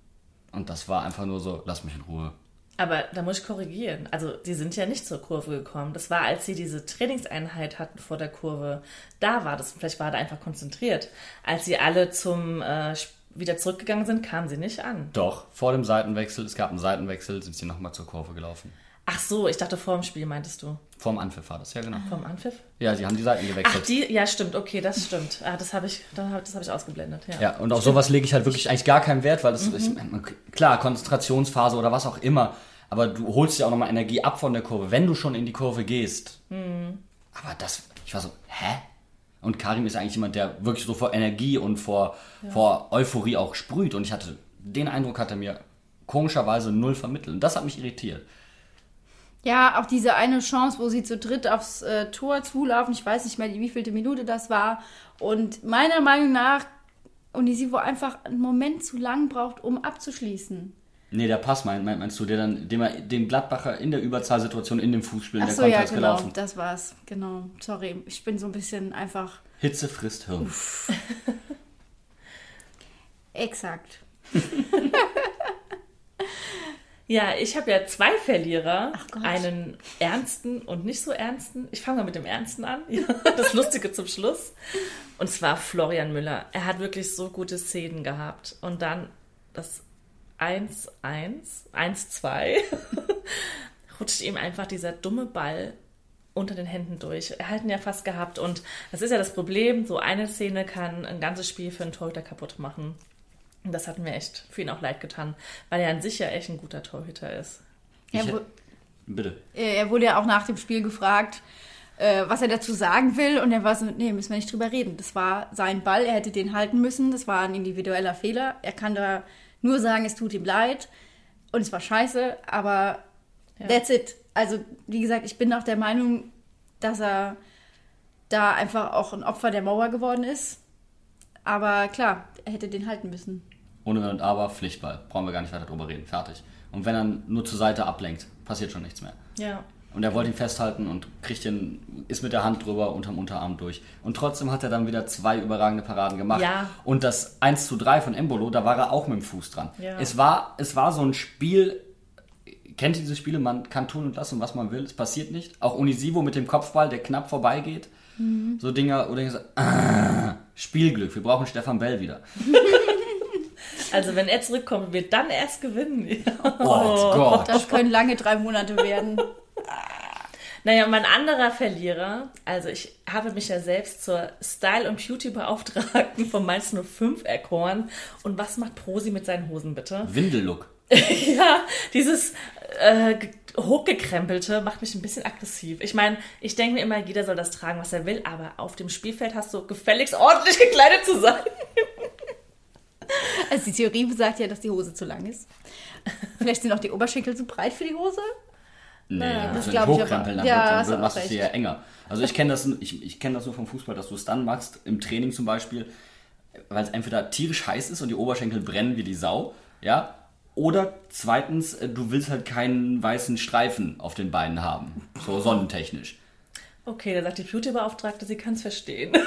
Und das war einfach nur so, lass mich in Ruhe. Aber da muss ich korrigieren. Also, die sind ja nicht zur Kurve gekommen. Das war, als sie diese Trainingseinheit hatten vor der Kurve. Da war das, vielleicht war er einfach konzentriert. Als sie alle zum äh, wieder zurückgegangen sind, kamen sie nicht an. Doch, vor dem Seitenwechsel, es gab einen Seitenwechsel, sind sie nochmal zur Kurve gelaufen. Ach so, ich dachte vor dem Spiel, meintest du. Vorm Anpfiff war das, ja genau. Vom Anpfiff? Ja, sie haben die Seiten Ach, gewechselt. die, ja, stimmt, okay, das stimmt. Ah, das habe ich, hab- das habe ich ausgeblendet, ja. Ja, und auf sowas lege ich halt wirklich eigentlich gar keinen Wert, weil das ist, klar, Konzentrationsphase oder was auch immer, aber du holst ja auch nochmal Energie ab von der Kurve, wenn du schon in die Kurve gehst. Aber das, ich war so, hä? Und Karim ist eigentlich jemand, der wirklich so vor Energie und vor, vor Euphorie auch sprüht. Und ich hatte, den Eindruck hat er mir komischerweise null vermittelt. Und das hat mich irritiert. Ja, auch diese eine Chance, wo sie zu dritt aufs äh, Tor zulaufen, ich weiß nicht mehr, wie vielte Minute das war. Und meiner Meinung nach Unisivo einfach einen Moment zu lang braucht, um abzuschließen. Nee, der Pass mein, mein, meinst du, der dann, dem er den Gladbacher in der Überzahlsituation in dem Fußspiel, Ach der so, Konter ja, ist genau, gelaufen. das war's. Genau, sorry, ich bin so ein bisschen einfach Hitze frisst Hirn. exakt. Ja, ich habe ja zwei Verlierer. Gott. Einen ernsten und nicht so ernsten. Ich fange mal mit dem Ernsten an. Das Lustige zum Schluss. Und zwar Florian Müller. Er hat wirklich so gute Szenen gehabt. Und dann das 1-1, 1-2, rutscht ihm einfach dieser dumme Ball unter den Händen durch. Er hat ihn ja fast gehabt. Und das ist ja das Problem. So eine Szene kann ein ganzes Spiel für einen Torhüter kaputt machen. Und das hat mir echt für ihn auch leid getan, weil er an sich ja echt ein guter Torhüter ist. Er, Ich- wu- Bitte. er wurde ja auch nach dem Spiel gefragt, äh, was er dazu sagen will. Und er war so, nee, müssen wir nicht drüber reden. Das war sein Ball, er hätte den halten müssen. Das war ein individueller Fehler. Er kann da nur sagen, es tut ihm leid. Und es war scheiße, aber that's it. Also, wie gesagt, ich bin auch der Meinung, dass er da einfach auch ein Opfer der Mauer geworden ist. Aber klar, er hätte den halten müssen. Ohne Wenn und Aber, Pflichtball. Brauchen wir gar nicht weiter drüber reden. Fertig. Und wenn er nur zur Seite ablenkt, passiert schon nichts mehr. Ja. Und er wollte ihn festhalten und kriegt den, ist mit der Hand drüber unterm Unterarm durch. Und trotzdem hat er dann wieder zwei überragende Paraden gemacht. Ja. Und das 1 zu 3 von Embolo, da war er auch mit dem Fuß dran. Ja. Es, war, es war so ein Spiel, kennt ihr diese Spiele, man kann tun und lassen, was man will, es passiert nicht. Auch Unisivo mit dem Kopfball, der knapp vorbeigeht. So Dinger, oder ich so, ah, Spielglück, wir brauchen Stefan Bell wieder. Also wenn er zurückkommt, wird dann erst gewinnen. Oh, Gott. Das können lange drei Monate werden. Naja, mein anderer Verlierer, also ich habe mich ja selbst zur Style- und Beauty-Beauftragten von Mainz 05 erkoren. Und was macht Prosi mit seinen Hosen bitte? Windellook. Ja, dieses äh, ge- hochgekrempelte macht mich ein bisschen aggressiv. Ich meine, ich denke mir immer, jeder soll das tragen, was er will, aber auf dem Spielfeld hast du gefälligst ordentlich gekleidet zu sein. Also die Theorie besagt ja, dass die Hose zu lang ist. Vielleicht sind auch die Oberschenkel zu breit für die Hose. Nee, dann das musst du glaub nicht ich aber. hochkrempeln, dann, Ja, dann machst du dir ja enger. Also ich kenne das, ich, ich kenn das nur vom Fußball, dass du es dann machst, im Training zum Beispiel, weil es entweder tierisch heiß ist und die Oberschenkel brennen wie die Sau, ja, oder zweitens, äh, du willst halt keinen weißen Streifen auf den Beinen haben, so sonnentechnisch. Okay, da sagt die Beauty-Beauftragte, sie kann es verstehen.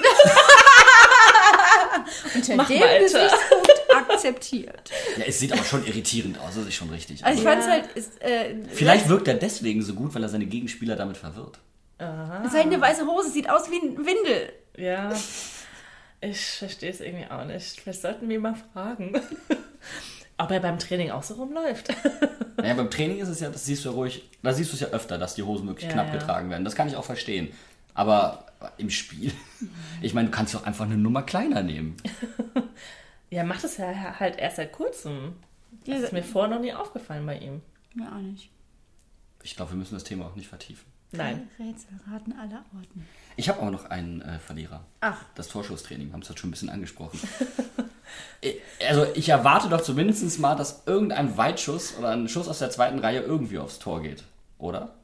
Unter Mach dem. Gesichtspunkt akzeptiert. Ja, es sieht aber schon irritierend aus, das ist schon richtig. Also ich Also, fand es halt, ist, äh, vielleicht wirkt er deswegen so gut, weil er seine Gegenspieler damit verwirrt. es ist halt eine weiße Hose, sieht aus wie ein Windel. Ja, ich verstehe es irgendwie auch nicht. Vielleicht sollten wir ihn mal fragen, ob er beim Training auch so rumläuft. Naja, beim Training ist es ja, das siehst du ja ruhig, da siehst du es ja öfter, dass die Hosen wirklich Ja, knapp ja. getragen werden. Das kann ich auch verstehen. Aber im Spiel, ich meine, du kannst doch einfach eine Nummer kleiner nehmen. Ja, macht es ja halt erst seit kurzem. Das ist mir vorher noch nie aufgefallen bei ihm. Mir auch nicht. Ich glaube, wir müssen das Thema auch nicht vertiefen. Nein. Rätselraten aller Orten. Ich habe aber noch einen äh, Verlierer. Ach. Das Torschusstraining, wir haben es heute schon ein bisschen angesprochen. Äh, also ich erwarte doch zumindest mal, dass irgendein Weitschuss oder ein Schuss aus der zweiten Reihe irgendwie aufs Tor geht. Oder?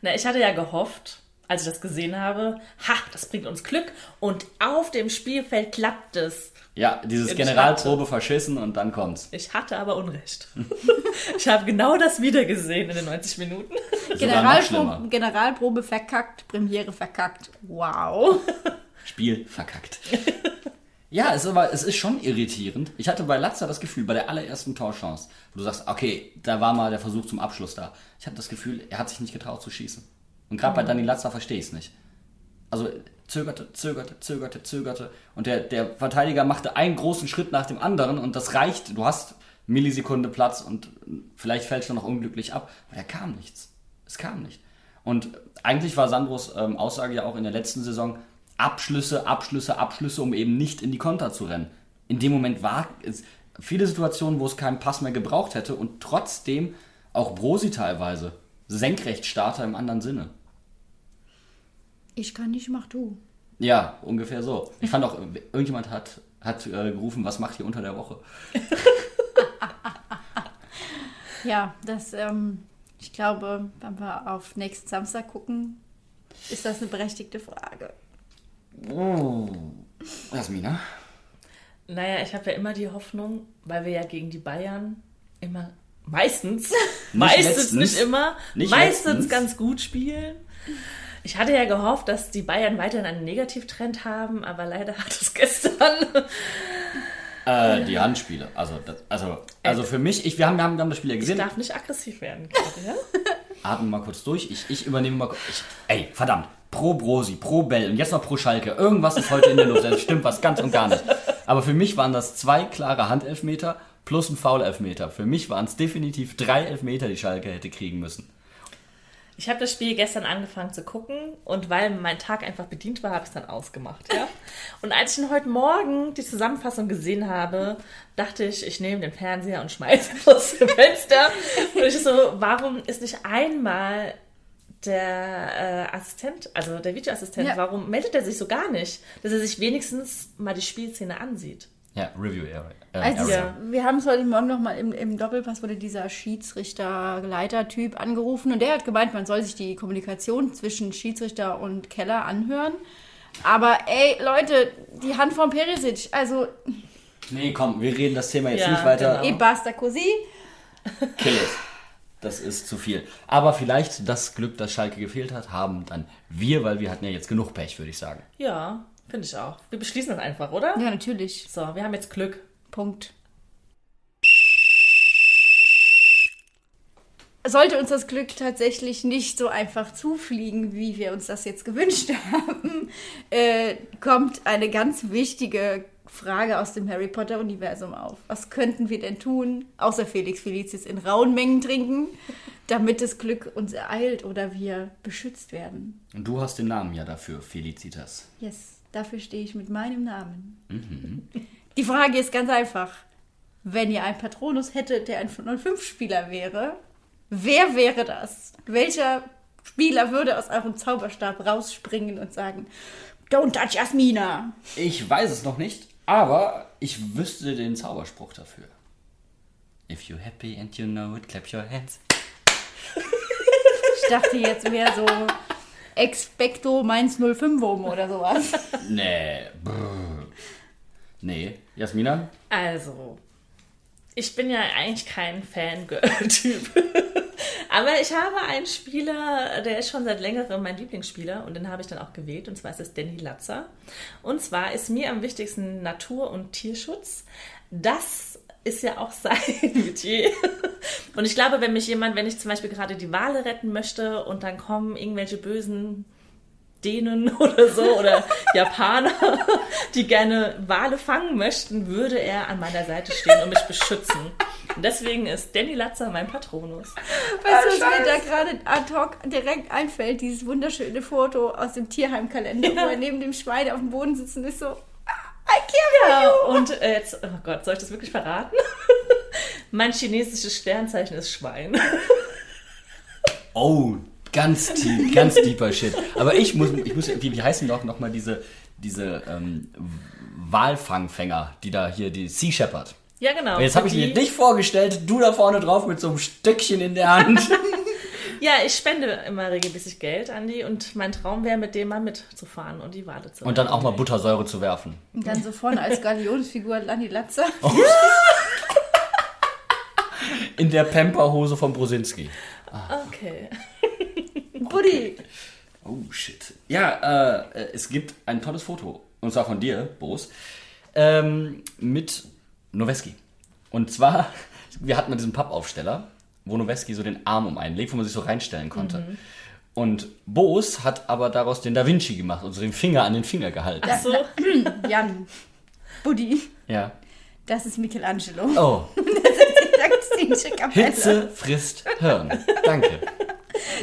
Na, ich hatte ja gehofft, als ich das gesehen habe, ha, das bringt uns Glück und auf dem Spielfeld klappt es. Ja, dieses Generalprobe verschissen und dann kommt's. Ich hatte aber Unrecht. ich habe genau das wieder gesehen in den 90 Minuten. Generalprobe. Generalprobe verkackt, Premiere verkackt. Wow. Spiel verkackt. Ja, es ist, aber, es ist schon irritierend. Ich hatte bei Latza das Gefühl, bei der allerersten Torchance, wo du sagst, okay, da war mal der Versuch zum Abschluss da. Ich hatte das Gefühl, er hat sich nicht getraut zu schießen. Und gerade bei Dani Latza verstehe ich es nicht. Also zögerte, zögerte, zögerte, zögerte. Und der, der Verteidiger machte einen großen Schritt nach dem anderen und das reicht. Du hast Millisekunde Platz und vielleicht fällt er noch unglücklich ab. Aber da kam nichts. Es kam nicht. Und eigentlich war Sandros ähm, Aussage ja auch in der letzten Saison, Abschlüsse, Abschlüsse, Abschlüsse, um eben nicht in die Konter zu rennen. In dem Moment war es viele Situationen, wo es keinen Pass mehr gebraucht hätte und trotzdem auch Brosi teilweise Senkrechtstarter im anderen Sinne. Ich kann nicht, mach du. Ja, ungefähr so. Ich fand auch, irgendjemand hat, hat äh, gerufen, was macht ihr unter der Woche? Ja, das, ähm, ich glaube, wenn wir auf nächsten Samstag gucken, ist das eine berechtigte Frage. Oh. Jasmina? Naja, ich habe ja immer die Hoffnung, weil wir ja gegen die Bayern immer meistens, Nicht meistens letztens. nicht immer, Nicht meistens letztens. ganz gut spielen. Ich hatte ja gehofft, dass die Bayern weiterhin einen Negativtrend haben, aber leider hat es gestern. Äh, die Handspiele. Also, das, also, also für mich, ich, wir, haben, wir, haben, wir haben das Spiel ja Ich gesehen. darf nicht aggressiv werden gerade, ja? Atmen mal kurz durch. Ich, ich übernehme mal kurz. Ich, ey, verdammt. Pro Brosi, pro Bell und jetzt noch pro Schalke. Irgendwas ist heute in der Luft. Das stimmt was ganz und gar nicht. Aber für mich waren das zwei klare Handelfmeter plus ein Foul-Elfmeter. Für mich waren es definitiv drei Elfmeter, die Schalke hätte kriegen müssen. Ich habe das Spiel gestern angefangen zu gucken und weil mein Tag einfach bedient war, habe ich es dann ausgemacht. Ja? Und als ich dann heute Morgen die Zusammenfassung gesehen habe, dachte ich, ich nehme den Fernseher und schmeiße ihn aus dem Fenster. Und ich so, warum ist nicht einmal der äh, Assistent, also der Videoassistent, Ja. warum meldet er sich so gar nicht, dass er sich wenigstens mal die Spielszene ansieht? Ja, Review Area. Äh, Also, Area. Ja. wir haben es heute Morgen nochmal im, im Doppelpass, wurde dieser Schiedsrichter-Leiter-Typ angerufen und der hat gemeint, man soll sich die Kommunikation zwischen Schiedsrichter und Keller anhören. Aber ey, Leute, die Hand von Perisic, also Nee, komm, wir reden das Thema jetzt Ja, nicht weiter. genau. e basta così. Kill it. Das ist zu viel. Aber vielleicht das Glück, das Schalke gefehlt hat, haben dann wir, weil wir hatten ja jetzt genug Pech, würde ich sagen. Ja, finde ich auch. Wir beschließen das einfach, oder? Ja, natürlich. So, wir haben jetzt Glück. Punkt. Sollte uns das Glück tatsächlich nicht so einfach zufliegen, wie wir uns das jetzt gewünscht haben, äh, kommt eine ganz wichtige Frage aus dem Harry Potter-Universum auf. Was könnten wir denn tun, außer Felix Felicis in rauen Mengen trinken, damit das Glück uns ereilt oder wir beschützt werden? Und du hast den Namen ja dafür, Felicitas. Yes, dafür stehe ich mit meinem Namen. Die Frage ist ganz einfach. Wenn ihr einen Patronus hättet, der ein 05-Spieler wäre, wer wäre das? Welcher Spieler würde aus eurem Zauberstab rausspringen und sagen, Don't touch Jasmina? Ich weiß es noch nicht, aber ich wüsste den Zauberspruch dafür. If you're happy and you know it, clap your hands. Ich dachte jetzt mehr so Expecto Mainz 05 oben oder sowas. Nee. Brr. Nee. Jasmina? Also, ich bin ja eigentlich kein Fangirl-Typ. Aber ich habe einen Spieler, der ist schon seit längerem mein Lieblingsspieler und den habe ich dann auch gewählt und zwar ist es Danny Latzer. Und zwar ist mir am wichtigsten Natur- und Tierschutz. Das ist ja auch sein Metier. Und ich glaube, wenn mich jemand, wenn ich zum Beispiel gerade die Wale retten möchte und dann kommen irgendwelche bösen Dänen oder so oder Japaner, die gerne Wale fangen möchten, würde er an meiner Seite stehen und mich beschützen. Und deswegen ist Danny Latzer mein Patronus. Weißt du, was mir da gerade ad hoc direkt einfällt? Dieses wunderschöne Foto aus dem Tierheimkalender, wo er neben dem Schwein auf dem Boden sitzt und ist so, "Ah, I care for Ja, you. und äh, jetzt, oh Gott, soll ich das wirklich verraten? mein chinesisches Sternzeichen ist Schwein. Oh, ganz tief, ganz deeper Shit. Aber ich muss, ich muss, wie, wie heißen doch nochmal diese, diese ähm, Walfangfänger, die da hier, die Sea Shepherd. Ja, genau. Jetzt habe ich mir Die- dich vorgestellt, du da vorne drauf mit so einem Stückchen in der Hand. Ja, ich spende immer regelmäßig Geld an die und mein Traum wäre, mit dem mal mitzufahren und die Wale zu Und dann auch mal Buttersäure zu werfen. Und dann so vorne als Galionsfigur Lani Latzer. In der Pamperhose von Brosinski. Okay. Buddy. Oh shit. Ja, äh, es gibt ein tolles Foto. Und zwar von dir, Boris. ähm, mit Noweski. Und zwar, wir hatten diesen Pappaufsteller, wo Noweski so den Arm um einen legt, wo man sich so reinstellen konnte. Und Boos hat aber daraus den Da Vinci gemacht und so den Finger an den Finger gehalten. Ach so. Jan, Buddy, Ja. das ist Michelangelo. Oh, Die Sixtinische Kapelle. Hitze frisst Hirn. Danke.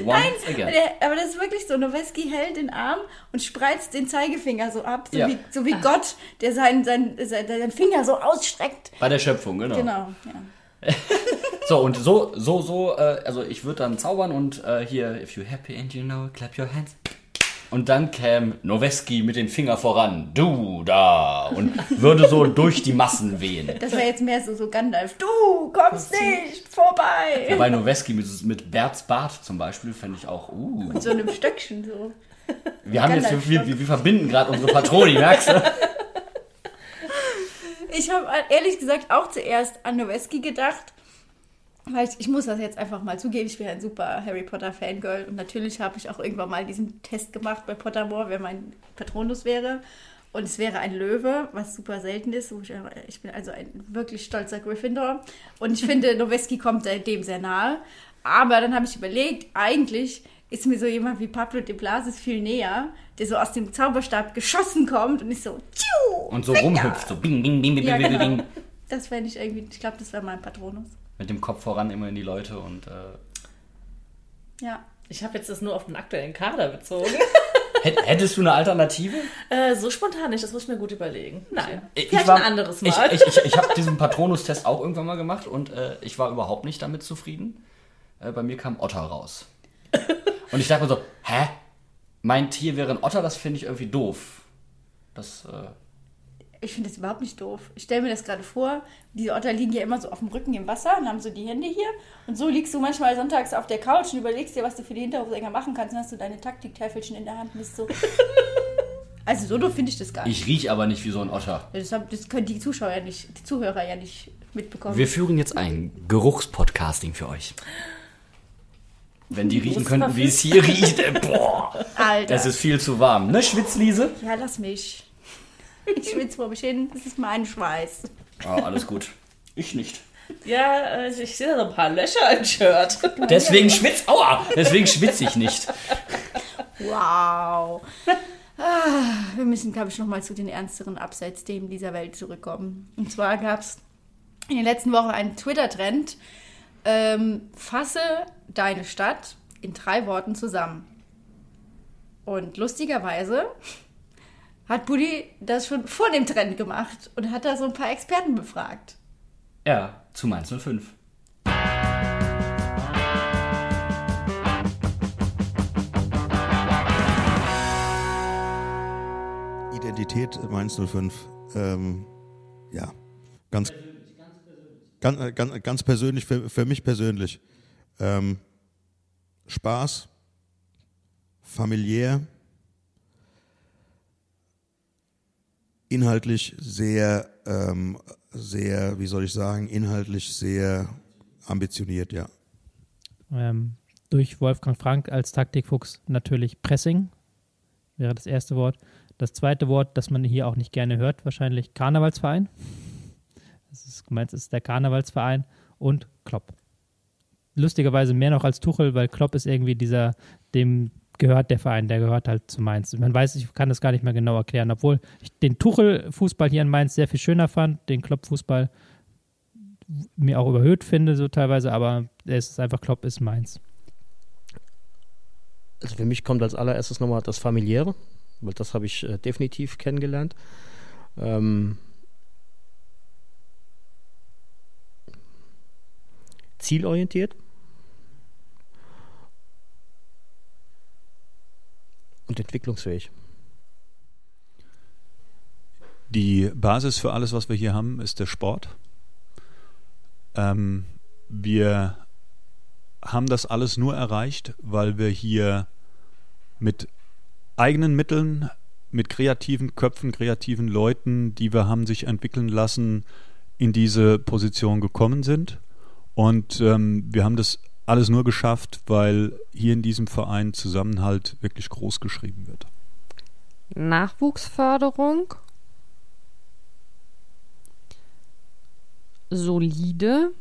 Again. Der, aber das ist wirklich so. Noweski hält den Arm und spreizt den Zeigefinger so ab, so, Ja. wie, so wie Gott, der seinen, seinen, seinen, seinen Finger so ausstreckt. Bei der Schöpfung, genau. Genau. Ja. So, und so, so, so, äh, also ich würde dann zaubern und äh, hier, if you're happy and you know, clap your hands. Und dann käme Noweski mit dem Finger voran, du da, und würde so durch die Massen wehen. Das war jetzt mehr so, so Gandalf. Du kommst nicht vorbei. Wobei Noweski mit, mit Berts Bart zum Beispiel fände ich auch, uh. Mit so einem Stöckchen so. Wir haben jetzt, wir, wir, wir verbinden gerade unsere Patroni, merkst du? Ich habe ehrlich gesagt auch zuerst an Noweski gedacht. Weil ich, ich muss das jetzt einfach mal zugeben, ich bin ein super Harry Potter Fangirl und natürlich habe ich auch irgendwann mal diesen Test gemacht bei Pottermore, wer mein Patronus wäre. Und es wäre ein Löwe, was super selten ist. ich bin also ein wirklich stolzer Gryffindor. Und ich finde, Noweski kommt dem sehr nahe. Aber dann habe ich überlegt, eigentlich ist mir so jemand wie Pablo de Blasis viel näher, der so aus dem Zauberstab geschossen kommt und ich so, tschiu, Und so Finger. rumhüpft, so bing, bing, bing, bing, Ja, bing, bing, genau. bing. Das fände ich irgendwie, ich glaube, das wäre mein Patronus. Mit dem Kopf voran immer in die Leute und äh, Ja. Ich habe jetzt das nur auf den aktuellen Kader bezogen. hätt- hättest du eine Alternative? äh, so spontan nicht, das muss ich mir gut überlegen. Nein, Ich vielleicht war- ein anderes Mal. Ich, ich, ich, ich habe diesen Patronus-Test auch irgendwann mal gemacht und äh, ich war überhaupt nicht damit zufrieden. Äh, bei mir kam Otter raus. Und ich dachte mir so, hä? Mein Tier wäre ein Otter, das finde ich irgendwie doof. Das, äh, Ich finde das überhaupt nicht doof. Ich stelle mir das gerade vor, diese Otter liegen ja immer so auf dem Rücken im Wasser und haben so die Hände hier. Und so liegst du manchmal sonntags auf der Couch und überlegst dir, was du für die Hinterhofsänger machen kannst. Dann hast du deine Taktiktäfelchen in der Hand und bist so. Also so doof finde ich das gar nicht. ich rieche aber nicht wie so ein Otter. Das, das können die Zuschauer ja nicht, die Zuhörer ja nicht mitbekommen. Wir führen jetzt ein Geruchspodcasting für euch. Wenn die riechen könnten, wie es hier riecht, äh, boah, Alter. es ist viel zu warm. Ne, Schwitzliese? ja, lass mich. Ich schwitze vor mich hin. Das ist mein Schweiß. Oh, alles gut. Ich nicht. ja, äh, ich sehe da so ein paar Löcher im Shirt. Deswegen schwitz, aua, deswegen schwitze ich nicht. Wow. Ah, wir müssen, glaube ich, nochmal zu den ernsteren Abseitsthemen dieser Welt zurückkommen. Und zwar gab es in den letzten Wochen einen Twitter-Trend. Ähm, fasse deine Stadt in drei Worten zusammen. Und lustigerweise hat Buddy das schon vor dem Trend gemacht und hat da so ein paar Experten befragt. Ja, zu Mainz 05. Identität Mainz 05. Ähm, ja, ganz, ganz, ganz, ganz persönlich, für, für mich persönlich. Ähm, Spaß, familiär, inhaltlich sehr, ähm, sehr, wie soll ich sagen, inhaltlich sehr ambitioniert, ja. Ähm, durch Wolfgang Frank als Taktikfuchs natürlich Pressing, wäre das erste Wort. Das zweite Wort, das man hier auch nicht gerne hört, wahrscheinlich Karnevalsverein. Das ist gemeint, ist der Karnevalsverein und Klopp. Lustigerweise mehr noch als Tuchel, weil Klopp ist irgendwie dieser, dem gehört der Verein, der gehört halt zu Mainz. Man weiß, ich kann das gar nicht mehr genau erklären, obwohl ich den Tuchel-Fußball hier in Mainz sehr viel schöner fand, den Klopp-Fußball mir auch überhöht finde, so teilweise, aber es ist einfach Klopp ist Mainz. Also für mich kommt als allererstes nochmal das Familiäre, weil das habe ich äh, definitiv kennengelernt. Ähm, zielorientiert. Entwicklungsfähig. Die Basis für alles, was wir hier haben, ist der Sport. Ähm, wir haben das alles nur erreicht, weil wir hier mit eigenen Mitteln, mit kreativen Köpfen, kreativen Leuten, die wir haben sich entwickeln lassen, in diese Position gekommen sind. Und ähm, wir haben das alles nur geschafft, weil hier in diesem Verein Zusammenhalt wirklich groß geschrieben wird. Nachwuchsförderung solide,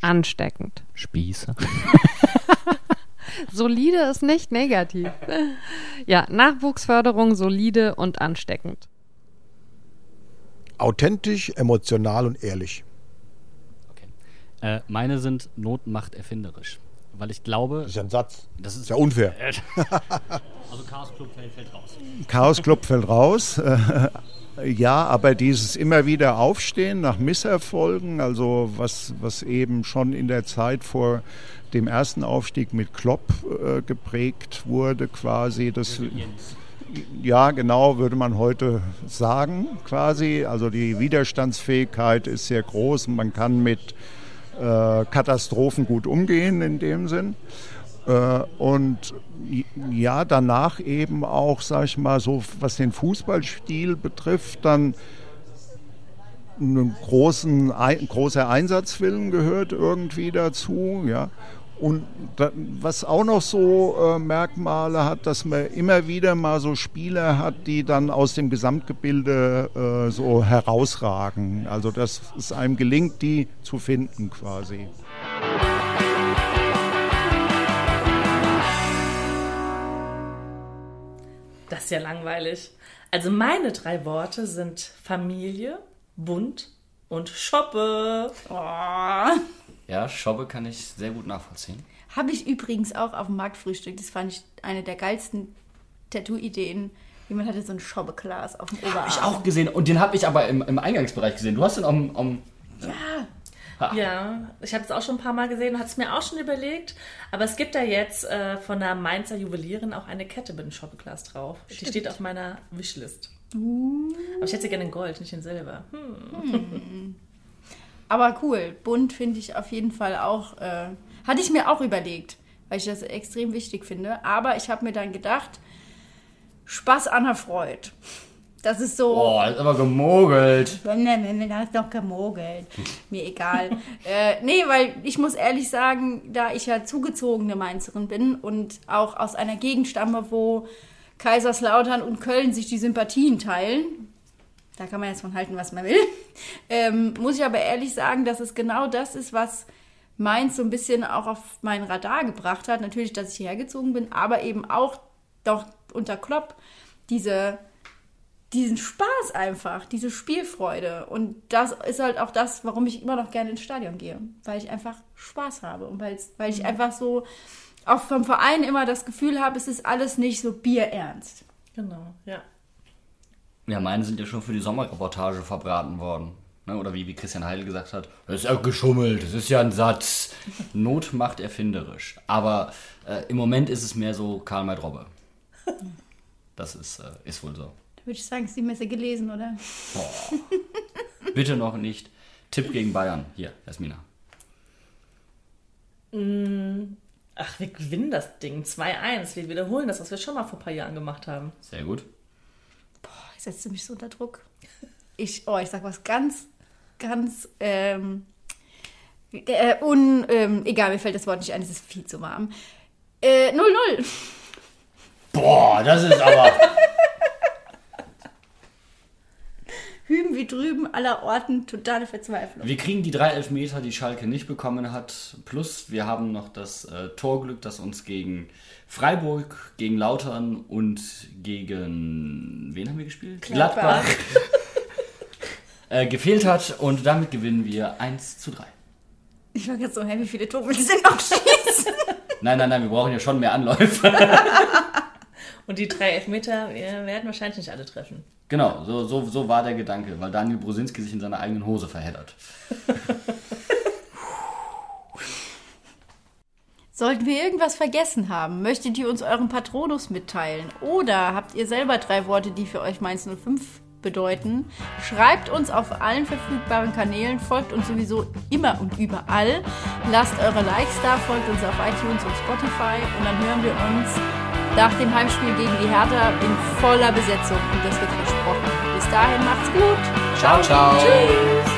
ansteckend. Spieße. Solide ist nicht negativ. Ja, Nachwuchsförderung, solide und ansteckend. Authentisch, emotional und ehrlich. Äh, meine sind Not macht erfinderisch. Weil ich glaube. Das ist ja ein Satz. Das ist ja unfair. also Chaos Club fällt, fällt raus. Chaos Club fällt raus. Ja, aber dieses immer wieder Aufstehen nach Misserfolgen, also was, was eben schon in der Zeit vor dem ersten Aufstieg mit Klopp äh, geprägt wurde, quasi, das, ja, genau, würde man heute sagen, quasi. Also die Widerstandsfähigkeit ist sehr groß und man kann mit äh, Katastrophen gut umgehen in dem Sinn. Äh, und ja, danach eben auch, sag ich mal, so was den Fußballstil betrifft, dann ein großen, ein, großer Einsatzwillen gehört irgendwie dazu, ja. Und was auch noch so äh, Merkmale hat, dass man immer wieder mal so Spieler hat, die dann aus dem Gesamtgebilde äh, so herausragen. Also dass es einem gelingt, die zu finden quasi. Das ist ja langweilig. Also meine drei Worte sind Familie, bunt und Shoppe. Oh. Ja, Shoppe kann ich sehr gut nachvollziehen. Habe ich übrigens auch auf dem Marktfrühstück. Das fand ich eine der geilsten Tattoo-Ideen. Jemand hatte so ein Shoppe-Glas auf dem Oberarm. Habe ich auch gesehen. Und den habe ich aber im, im Eingangsbereich gesehen. Du hast den am. am ja. Ha. Ja, ich habe es auch schon ein paar Mal gesehen und hatte es mir auch schon überlegt. Aber es gibt da jetzt äh, von der Mainzer Juwelierin auch eine Kette mit einem Shoppeglas drauf. Stimmt. Die steht auf meiner Wishlist. Uh. Aber ich hätte sie gerne in Gold, nicht in Silber. Hm. Hm. Aber cool. Bunt finde ich auf jeden Fall auch. Äh, hatte ich mir auch überlegt, weil ich das extrem wichtig finde. Aber ich habe mir dann gedacht, Spaß an der Freude. Das ist so. Boah, ist aber gemogelt. Nein, nein, nein, hast doch gemogelt. Mir egal. äh, nee, weil ich muss ehrlich sagen, da ich ja zugezogene Mainzerin bin und auch aus einer Gegend stamme, wo Kaiserslautern und Köln sich die Sympathien teilen, da kann man jetzt von halten, was man will, ähm, muss ich aber ehrlich sagen, dass es genau das ist, was Mainz so ein bisschen auch auf mein Radar gebracht hat. Natürlich, dass ich hierher gezogen bin, aber eben auch doch unter Klopp diese diesen Spaß einfach, diese Spielfreude. Und das ist halt auch das, warum ich immer noch gerne ins Stadion gehe. Weil ich einfach Spaß habe und weil ich einfach so auch vom Verein immer das Gefühl habe, es ist alles nicht so bierernst. Genau, ja. Ja, meine sind ja schon für die Sommerreportage verbraten worden. Ne? Oder wie, wie Christian Heidel gesagt hat, das ist ja geschummelt, das ist ja ein Satz. Not macht erfinderisch. Aber äh, im Moment ist es mehr so Karl May Robbe. Das ist, äh, ist wohl so. Da würde ich sagen, ist die Messe gelesen, oder? Boah. Bitte noch nicht. Tipp gegen Bayern. Hier, Jasmina. Mm, Ach, wir gewinnen das Ding 2-1. Wir wiederholen das, was wir schon mal vor ein paar Jahren gemacht haben. Sehr gut. Ich setze mich so unter Druck. Ich, oh, ich sag was ganz, ganz, ähm, äh, un, ähm, egal, mir fällt das Wort nicht ein, es ist viel zu warm. Äh, 0-0. Boah, das ist aber. Wie drüben, aller Orten, totale Verzweiflung. Wir kriegen die drei Elfmeter, die Schalke nicht bekommen hat. Plus wir haben noch das äh, Torglück, das uns gegen Freiburg, gegen Lautern und gegen. Wen haben wir gespielt? Gladbach. äh, gefehlt hat. Und damit gewinnen wir 1 zu 3. Ich war gerade so, hä, wie viele Tore willst du denn noch schießen? Nein, nein, nein, wir brauchen ja schon mehr Anläufe. Und die drei Elfmeter wir werden wahrscheinlich nicht alle treffen. Genau, so, so, so war der Gedanke, weil Daniel Brosinski sich in seiner eigenen Hose verheddert. Sollten wir irgendwas vergessen haben, möchtet ihr uns euren Patronus mitteilen? Oder habt ihr selber drei Worte, die für euch Mainz 05 bedeuten? Schreibt uns auf allen verfügbaren Kanälen, folgt uns sowieso immer und überall. Lasst eure Likes da, folgt uns auf iTunes und Spotify und dann hören wir uns nach dem Heimspiel gegen die Hertha in voller Besetzung. Und das wird versprochen. Bis dahin macht's gut. Ciao, ciao. Tschüss.